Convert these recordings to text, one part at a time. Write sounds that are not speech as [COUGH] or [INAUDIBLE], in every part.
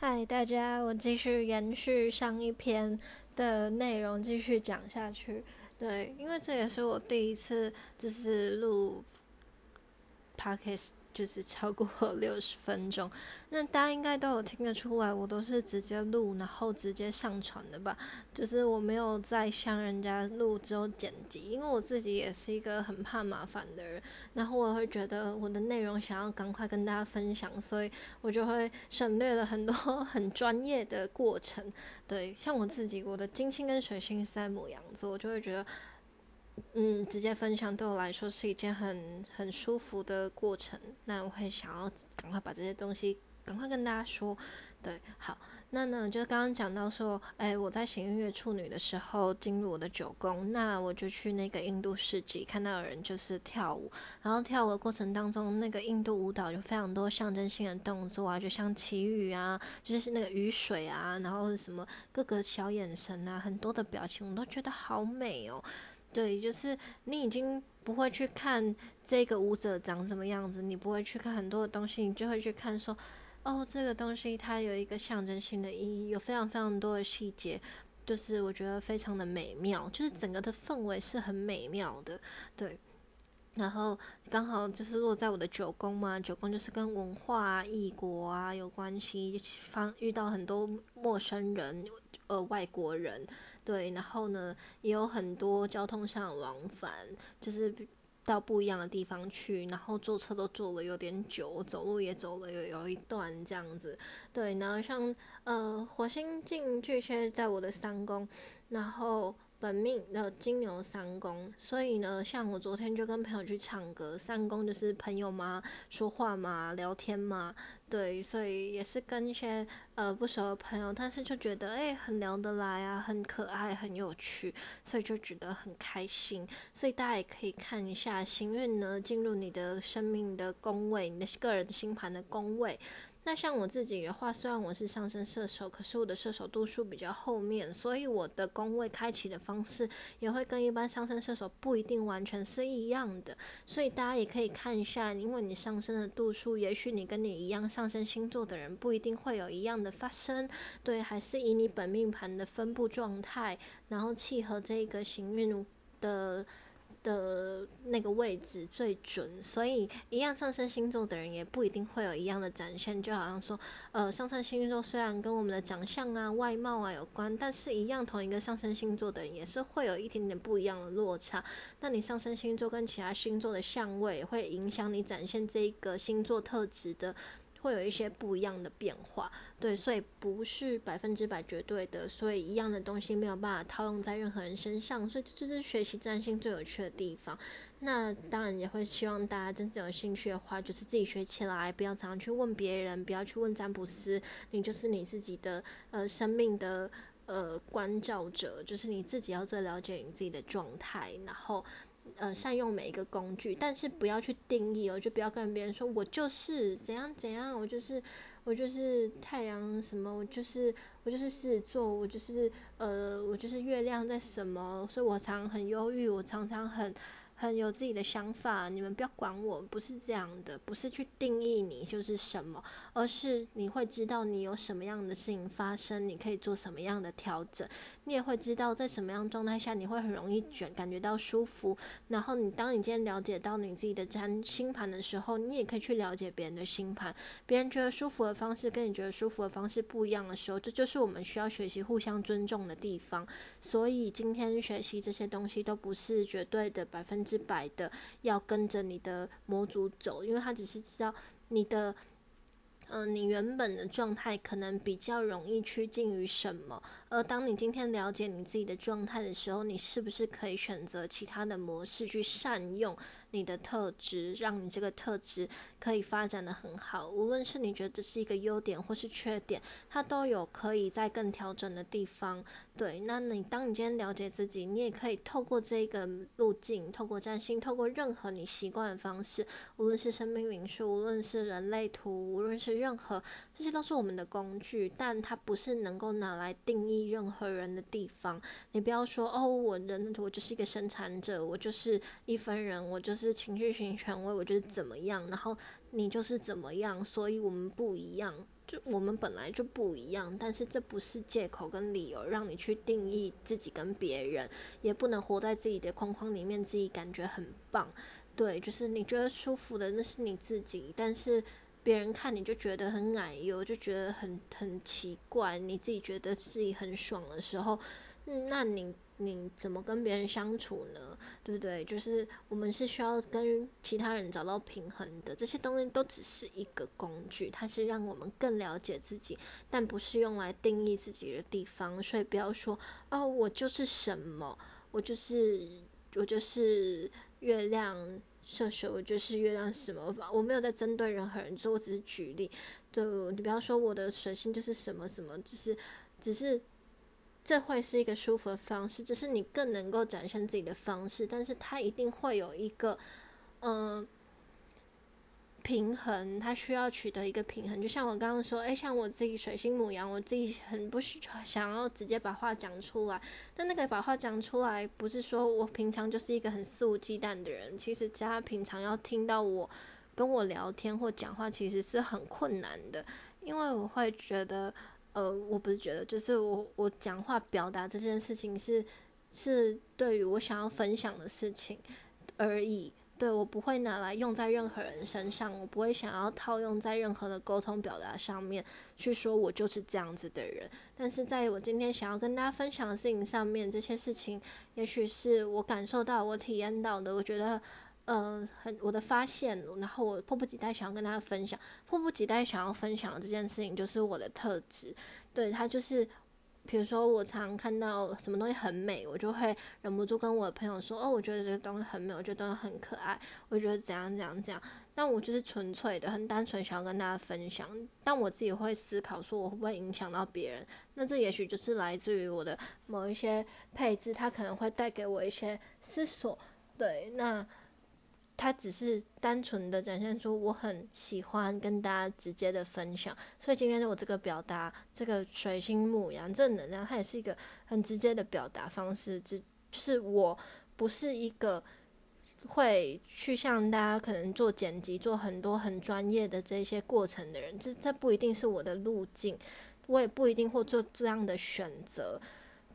嗨，大家，我继续延续上一篇的内容，继续讲下去。对，因为这也是我第一次就是录 podcast。就是超过 [LAUGHS] 六十分钟，那大家应该都有听得出来，我都是直接录，然后直接上传的吧。就是我没有再像人家录之后剪辑，因为我自己也是一个很怕麻烦的人，然后我会觉得我的内容想要赶快跟大家分享，所以我就会省略了很多 [LAUGHS] 很专业的过程。对，像我自己，我的金星跟水星是在母羊座，我就会觉得。嗯，直接分享对我来说是一件很很舒服的过程。那我会想要赶快把这些东西赶快跟大家说。对，好，那呢，就是刚刚讲到说，哎，我在行运月处女的时候进入我的九宫，那我就去那个印度市集，看到有人就是跳舞，然后跳舞的过程当中，那个印度舞蹈有非常多象征性的动作啊，就像祈雨啊，就是那个雨水啊，然后什么各个小眼神啊，很多的表情，我都觉得好美哦。对，就是你已经不会去看这个舞者长什么样子，你不会去看很多的东西，你就会去看说，哦，这个东西它有一个象征性的意义，有非常非常多的细节，就是我觉得非常的美妙，就是整个的氛围是很美妙的，对。然后刚好就是落在我的九宫嘛，九宫就是跟文化、异国啊有关系，方遇到很多陌生人，呃，外国人。对，然后呢，也有很多交通上往返，就是到不一样的地方去，然后坐车都坐了有点久，走路也走了有有一段这样子。对，然后像呃火星进巨蟹在我的三宫，然后。本命的金牛三宫，所以呢，像我昨天就跟朋友去唱歌，三宫就是朋友嘛，说话嘛，聊天嘛，对，所以也是跟一些呃不熟的朋友，但是就觉得诶很聊得来啊，很可爱，很有趣，所以就觉得很开心。所以大家也可以看一下行运呢，进入你的生命的宫位，你的个人星盘的宫位。那像我自己的话，虽然我是上升射手，可是我的射手度数比较后面，所以我的宫位开启的方式也会跟一般上升射手不一定完全是一样的。所以大家也可以看一下，因为你上升的度数，也许你跟你一样上升星座的人不一定会有一样的发生。对，还是以你本命盘的分布状态，然后契合这个行运的。的那个位置最准，所以一样上升星座的人也不一定会有一样的展现。就好像说，呃，上升星座虽然跟我们的长相啊、外貌啊有关，但是一样同一个上升星座的人也是会有一点点不一样的落差。那你上升星座跟其他星座的相位会影响你展现这个星座特质的。会有一些不一样的变化，对，所以不是百分之百绝对的，所以一样的东西没有办法套用在任何人身上，所以这就是学习占星最有趣的地方。那当然也会希望大家真正有兴趣的话，就是自己学起来，不要常常去问别人，不要去问占卜师，你就是你自己的呃生命的呃关照者，就是你自己要最了解你自己的状态，然后。呃，善用每一个工具，但是不要去定义哦，就不要跟别人说我就是怎样怎样，我就是我就是太阳什么，我就是我就是狮子座，我就是呃，我就是月亮在什么，所以我常很忧郁，我常常很。很有自己的想法，你们不要管我，不是这样的，不是去定义你就是什么，而是你会知道你有什么样的事情发生，你可以做什么样的调整，你也会知道在什么样状态下你会很容易卷，感觉到舒服。然后你当你今天了解到你自己的占星盘的时候，你也可以去了解别人的星盘，别人觉得舒服的方式跟你觉得舒服的方式不一样的时候，这就是我们需要学习互相尊重的地方。所以今天学习这些东西都不是绝对的百分。之百的要跟着你的模组走，因为他只是知道你的，嗯，你原本的状态可能比较容易趋近于什么。而当你今天了解你自己的状态的时候，你是不是可以选择其他的模式去善用？你的特质，让你这个特质可以发展的很好。无论是你觉得这是一个优点或是缺点，它都有可以在更调整的地方。对，那你当你今天了解自己，你也可以透过这个路径，透过占星，透过任何你习惯的方式，无论是生命灵数，无论是人类图，无论是任何，这些都是我们的工具，但它不是能够拿来定义任何人的地方。你不要说哦，我人我就是一个生产者，我就是一分人，我就是。情绪型权威，我觉得怎么样，然后你就是怎么样，所以我们不一样。就我们本来就不一样，但是这不是借口跟理由让你去定义自己跟别人，也不能活在自己的框框里面，自己感觉很棒。对，就是你觉得舒服的那是你自己，但是别人看你就觉得很矮油，就觉得很很奇怪。你自己觉得自己很爽的时候，那你你怎么跟别人相处呢？对不对？就是我们是需要跟其他人找到平衡的，这些东西都只是一个工具，它是让我们更了解自己，但不是用来定义自己的地方。所以不要说哦，我就是什么，我就是我就是月亮。射手我就是月亮什么？我没有在针对任何人，就我只是举例。对，你不要说我的水星就是什么什么，就是只是这会是一个舒服的方式，只是你更能够展现自己的方式，但是它一定会有一个嗯。平衡，它需要取得一个平衡。就像我刚刚说，诶，像我自己水星母羊，我自己很不想要直接把话讲出来。但那个把话讲出来，不是说我平常就是一个很肆无忌惮的人。其实，家平常要听到我跟我聊天或讲话，其实是很困难的。因为我会觉得，呃，我不是觉得，就是我我讲话表达这件事情是是对于我想要分享的事情而已。对我不会拿来用在任何人身上，我不会想要套用在任何的沟通表达上面去说我就是这样子的人。但是在我今天想要跟大家分享的事情上面，这些事情也许是我感受到、我体验到的，我觉得呃很我的发现，然后我迫不及待想要跟大家分享，迫不及待想要分享这件事情就是我的特质，对它就是。比如说，我常看到什么东西很美，我就会忍不住跟我的朋友说：“哦，我觉得这个东西很美，我觉得很可爱，我觉得怎样怎样怎样。”但我就是纯粹的、很单纯想要跟大家分享。但我自己会思考说，我会不会影响到别人？那这也许就是来自于我的某一些配置，它可能会带给我一些思索。对，那。它只是单纯的展现出我很喜欢跟大家直接的分享，所以今天的我这个表达，这个水星母羊正能量，它也是一个很直接的表达方式。只就是我不是一个会去向大家可能做剪辑、做很多很专业的这些过程的人，这这不一定是我的路径，我也不一定会做这样的选择。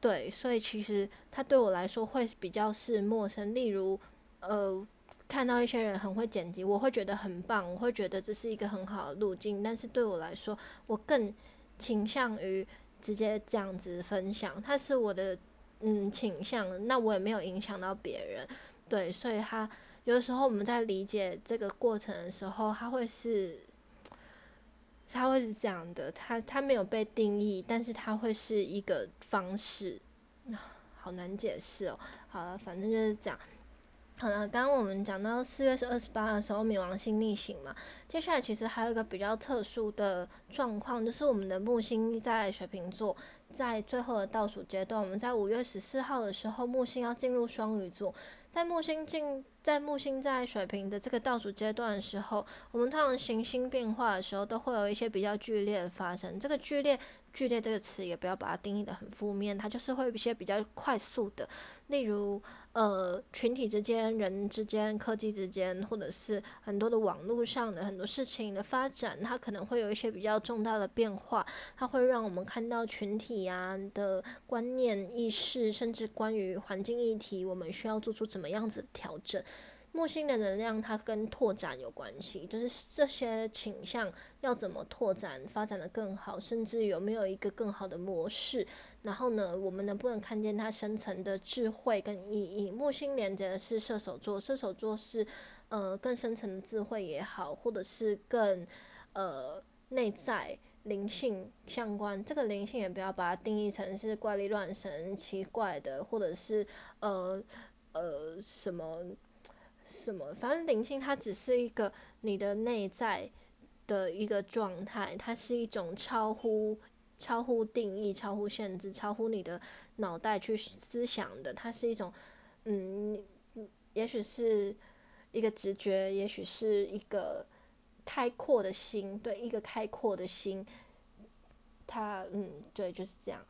对，所以其实它对我来说会比较是陌生。例如，呃。看到一些人很会剪辑，我会觉得很棒，我会觉得这是一个很好的路径。但是对我来说，我更倾向于直接这样子分享，它是我的嗯倾向。那我也没有影响到别人，对，所以他有的时候我们在理解这个过程的时候，他会是他会是这样的，他他没有被定义，但是他会是一个方式，[SIGHS] 好难解释哦。好了，反正就是这样。好了，刚刚我们讲到四月是二十八的时候，冥王星逆行嘛。接下来其实还有一个比较特殊的状况，就是我们的木星在水瓶座，在最后的倒数阶段，我们在五月十四号的时候，木星要进入双鱼座。在木星进，在木星在水瓶的这个倒数阶段的时候，我们通常行星变化的时候，都会有一些比较剧烈的发生。这个剧烈。剧烈这个词也不要把它定义的很负面，它就是会有一些比较快速的，例如呃群体之间、人之间、科技之间，或者是很多的网络上的很多事情的发展，它可能会有一些比较重大的变化，它会让我们看到群体啊的观念意识，甚至关于环境议题，我们需要做出怎么样子的调整。木星的能量，它跟拓展有关系，就是这些倾向要怎么拓展、发展的更好，甚至有没有一个更好的模式。然后呢，我们能不能看见它深层的智慧跟意义？木星连接的是射手座，射手座是呃更深层的智慧也好，或者是更呃内在灵性相关。这个灵性也不要把它定义成是怪力乱神、奇怪的，或者是呃呃什么。什么？反正灵性它只是一个你的内在的一个状态，它是一种超乎超乎定义、超乎限制、超乎你的脑袋去思想的。它是一种，嗯，也许是一个直觉，也许是一个开阔的心，对，一个开阔的心。它，嗯，对，就是这样。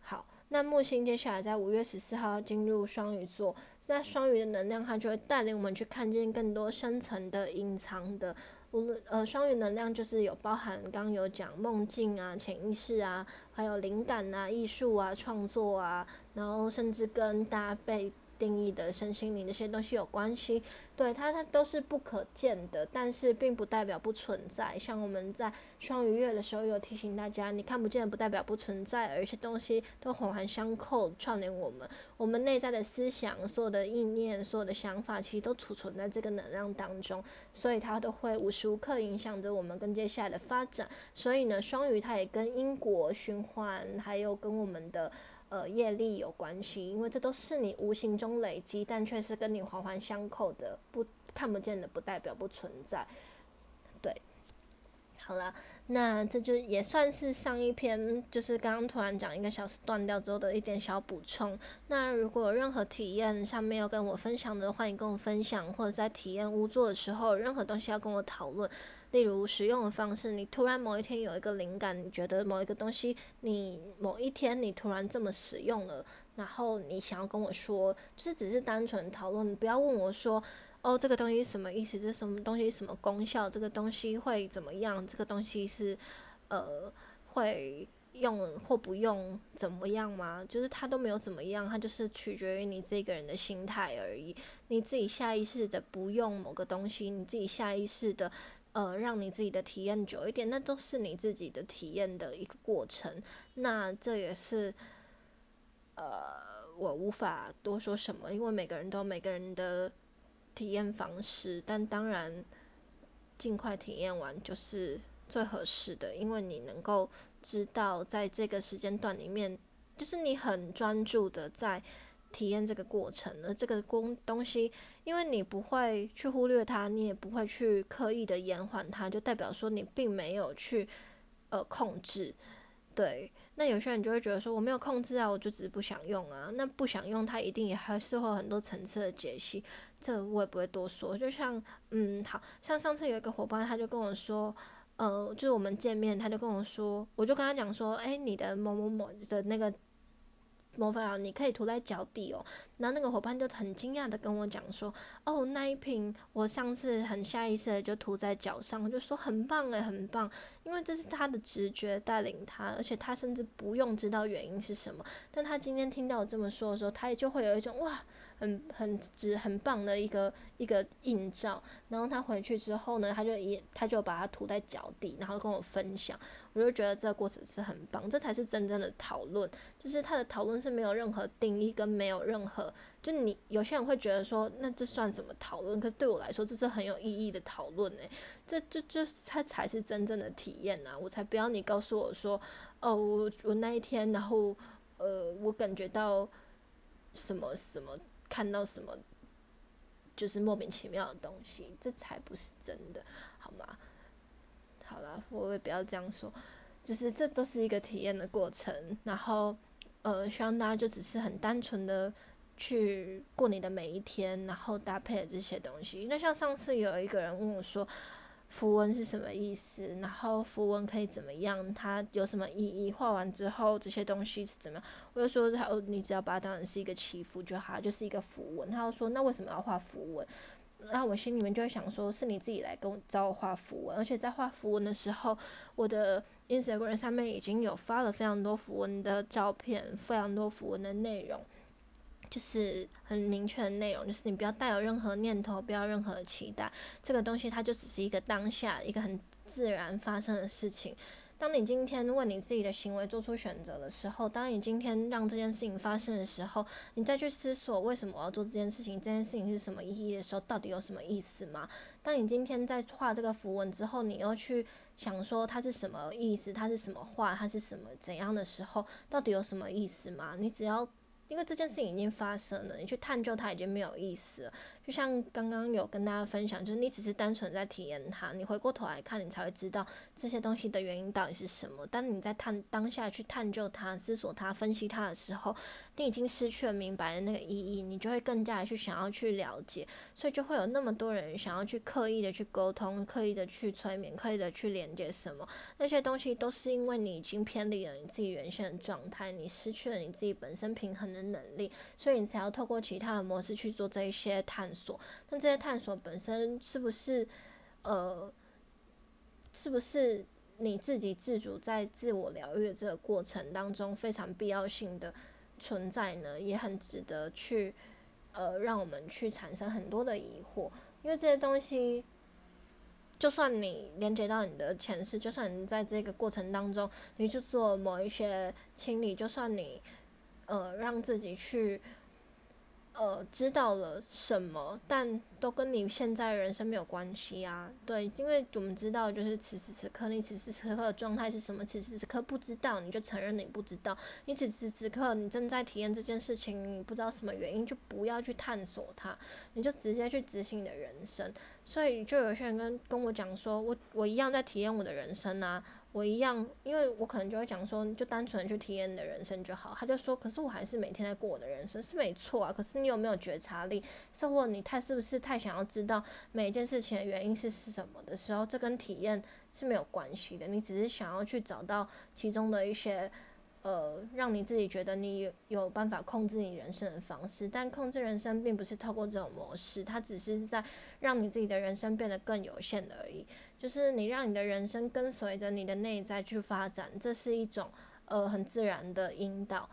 好，那木星接下来在五月十四号要进入双鱼座。那双鱼的能量，它就会带领我们去看见更多深层的、隐藏的，无论呃双鱼能量就是有包含刚刚有讲梦境啊、潜意识啊，还有灵感啊、艺术啊、创作啊，然后甚至跟搭配。定义的身心灵这些东西有关系，对它它都是不可见的，但是并不代表不存在。像我们在双鱼月的时候有提醒大家，你看不见不代表不存在，而且东西都环环相扣，串联我们。我们内在的思想、所有的意念、所有的想法，其实都储存在这个能量当中，所以它都会无时无刻影响着我们跟接下来的发展。所以呢，双鱼它也跟因果循环，还有跟我们的。呃，业力有关系，因为这都是你无形中累积，但却是跟你环环相扣的，不看不见的，不代表不存在。对，好了，那这就也算是上一篇，就是刚刚突然讲一个小时断掉之后的一点小补充。那如果有任何体验上面要跟我分享的，欢迎跟我分享，或者在体验屋做的时候，任何东西要跟我讨论。例如使用的方式，你突然某一天有一个灵感，你觉得某一个东西，你某一天你突然这么使用了，然后你想要跟我说，就是只是单纯讨论，你不要问我说，哦，这个东西什么意思？这什么东西？什么功效？这个东西会怎么样？这个东西是，呃，会用或不用怎么样吗？就是它都没有怎么样，它就是取决于你这个人的心态而已。你自己下意识的不用某个东西，你自己下意识的。呃，让你自己的体验久一点，那都是你自己的体验的一个过程。那这也是，呃，我无法多说什么，因为每个人都每个人的体验方式。但当然，尽快体验完就是最合适的，因为你能够知道，在这个时间段里面，就是你很专注的在。体验这个过程，而这个工东西，因为你不会去忽略它，你也不会去刻意的延缓它，就代表说你并没有去呃控制。对，那有些人就会觉得说我没有控制啊，我就只是不想用啊。那不想用，它一定也还是会有很多层次的解析，这我也不会多说。就像嗯，好像上次有一个伙伴，他就跟我说，呃，就是我们见面，他就跟我说，我就跟他讲说，哎，你的某某某的那个。魔法啊，你可以涂在脚底哦。然后那个伙伴就很惊讶的跟我讲说：“哦，那一瓶我上次很下意识的就涂在脚上，我就说很棒诶，很棒，因为这是他的直觉带领他，而且他甚至不用知道原因是什么。但他今天听到我这么说的时候，他也就会有一种哇。”很很直很棒的一个一个映照，然后他回去之后呢，他就一他就把它涂在脚底，然后跟我分享，我就觉得这个过程是很棒，这才是真正的讨论，就是他的讨论是没有任何定义跟没有任何，就你有些人会觉得说，那这算什么讨论？可对我来说，这是很有意义的讨论诶，这这这他才是真正的体验呐，我才不要你告诉我说，哦，我我那一天，然后呃，我感觉到什么什么。看到什么，就是莫名其妙的东西，这才不是真的，好吗？好了，我也不要这样说，就是这都是一个体验的过程，然后呃，希望大家就只是很单纯的去过你的每一天，然后搭配这些东西。那像上次有一个人问我说。符文是什么意思？然后符文可以怎么样？它有什么意义？画完之后这些东西是怎么样？我就说他哦，你只要把它当成是一个祈福就好，就是一个符文。他就说，那为什么要画符文？那我心里面就会想说，是你自己来跟我找我画符文，而且在画符文的时候，我的 Instagram 上面已经有发了非常多符文的照片，非常多符文的内容。就是很明确的内容，就是你不要带有任何念头，不要任何期待，这个东西它就只是一个当下一个很自然发生的事情。当你今天为你自己的行为做出选择的时候，当你今天让这件事情发生的时候，你再去思索为什么我要做这件事情，这件事情是什么意义的时候，到底有什么意思吗？当你今天在画这个符文之后，你又去想说它是什么意思，它是什么画，它是什么怎样的时候，到底有什么意思吗？你只要。因为这件事情已经发生了，你去探究它已经没有意思。就像刚刚有跟大家分享，就是你只是单纯在体验它，你回过头来看，你才会知道这些东西的原因到底是什么。当你在探当下去探究它、思索它、分析它的时候，你已经失去了明白的那个意义，你就会更加的去想要去了解，所以就会有那么多人想要去刻意的去沟通、刻意的去催眠、刻意的去连接什么那些东西，都是因为你已经偏离了你自己原先的状态，你失去了你自己本身平衡的。能力，所以你才要透过其他的模式去做这一些探索。那这些探索本身是不是，呃，是不是你自己自主在自我疗愈这个过程当中非常必要性的存在呢？也很值得去呃让我们去产生很多的疑惑，因为这些东西。就算你连接到你的前世，就算你在这个过程当中，你去做某一些清理，就算你，呃，让自己去。呃，知道了什么，但都跟你现在人生没有关系啊。对，因为我们知道，就是此时此刻，你此时此刻的状态是什么？此时此刻不知道，你就承认你不知道。你此时此刻你正在体验这件事情，你不知道什么原因，就不要去探索它，你就直接去执行你的人生。所以，就有些人跟跟我讲说，我我一样在体验我的人生啊。我一样，因为我可能就会讲说，就单纯去体验你的人生就好。他就说，可是我还是每天在过我的人生，是没错啊。可是你有没有觉察力？是或你太是不是太太想要知道每一件事情的原因是是什么的时候，这跟体验是没有关系的。你只是想要去找到其中的一些。呃，让你自己觉得你有办法控制你人生的方式，但控制人生并不是透过这种模式，它只是在让你自己的人生变得更有限而已。就是你让你的人生跟随着你的内在去发展，这是一种呃很自然的引导。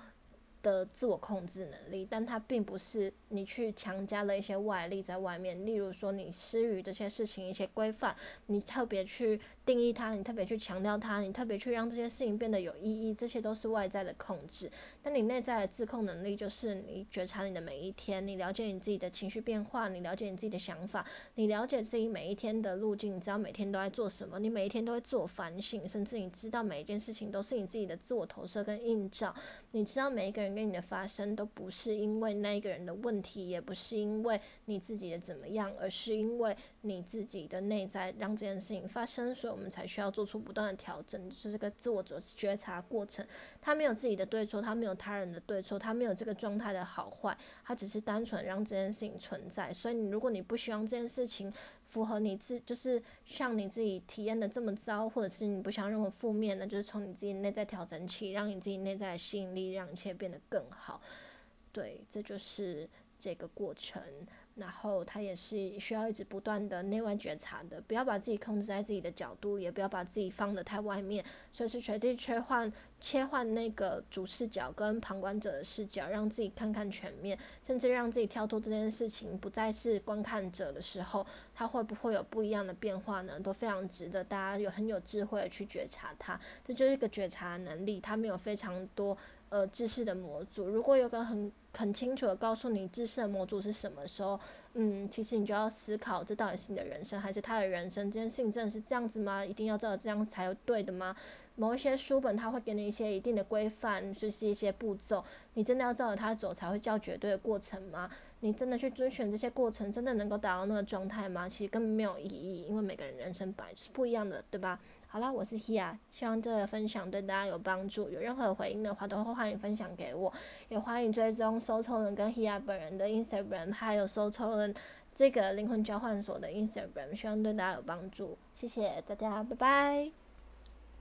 的自我控制能力，但它并不是你去强加了一些外力在外面，例如说你施予这些事情一些规范，你特别去定义它，你特别去强调它，你特别去让这些事情变得有意义，这些都是外在的控制。但你内在的自控能力，就是你觉察你的每一天，你了解你自己的情绪变化，你了解你自己的想法，你了解自己每一天的路径，你知道每天都在做什么，你每一天都会自我反省，甚至你知道每一件事情都是你自己的自我投射跟映照，你知道每一个人。跟你的发生都不是因为那一个人的问题，也不是因为你自己的怎么样，而是因为你自己的内在让这件事情发生，所以我们才需要做出不断的调整，就是个自我觉觉察过程。他没有自己的对错，他没有他人的对错，他没有这个状态的好坏，他只是单纯让这件事情存在。所以你如果你不希望这件事情，符合你自就是像你自己体验的这么糟，或者是你不想任何负面的，就是从你自己内在调整起，让你自己内在的吸引力，让一切变得更好。对，这就是这个过程。然后他也是需要一直不断的内外觉察的，不要把自己控制在自己的角度，也不要把自己放得太外面，随时随地切换切换那个主视角跟旁观者的视角，让自己看看全面，甚至让自己跳脱这件事情，不再是观看者的时候，他会不会有不一样的变化呢？都非常值得大家有很有智慧的去觉察它，这就是一个觉察能力，他没有非常多。呃，知识的模组，如果有个很很清楚的告诉你知识的模组是什么时候，嗯，其实你就要思考，这到底是你的人生还是他的人生？这件事情真的是这样子吗？一定要照着这样才对的吗？某一些书本它会给你一些一定的规范，就是一些步骤，你真的要照着它走才会叫绝对的过程吗？你真的去遵循这些过程，真的能够达到那个状态吗？其实根本没有意义，因为每个人人生本来是不一样的，对吧？好了，我是希亚希望这个分享对大家有帮助。有任何回应的话，都会欢迎分享给我，也欢迎追踪收抽人跟希亚本人的 Instagram，还有收抽人这个灵魂交换所的 Instagram，希望对大家有帮助。谢谢大家，拜拜。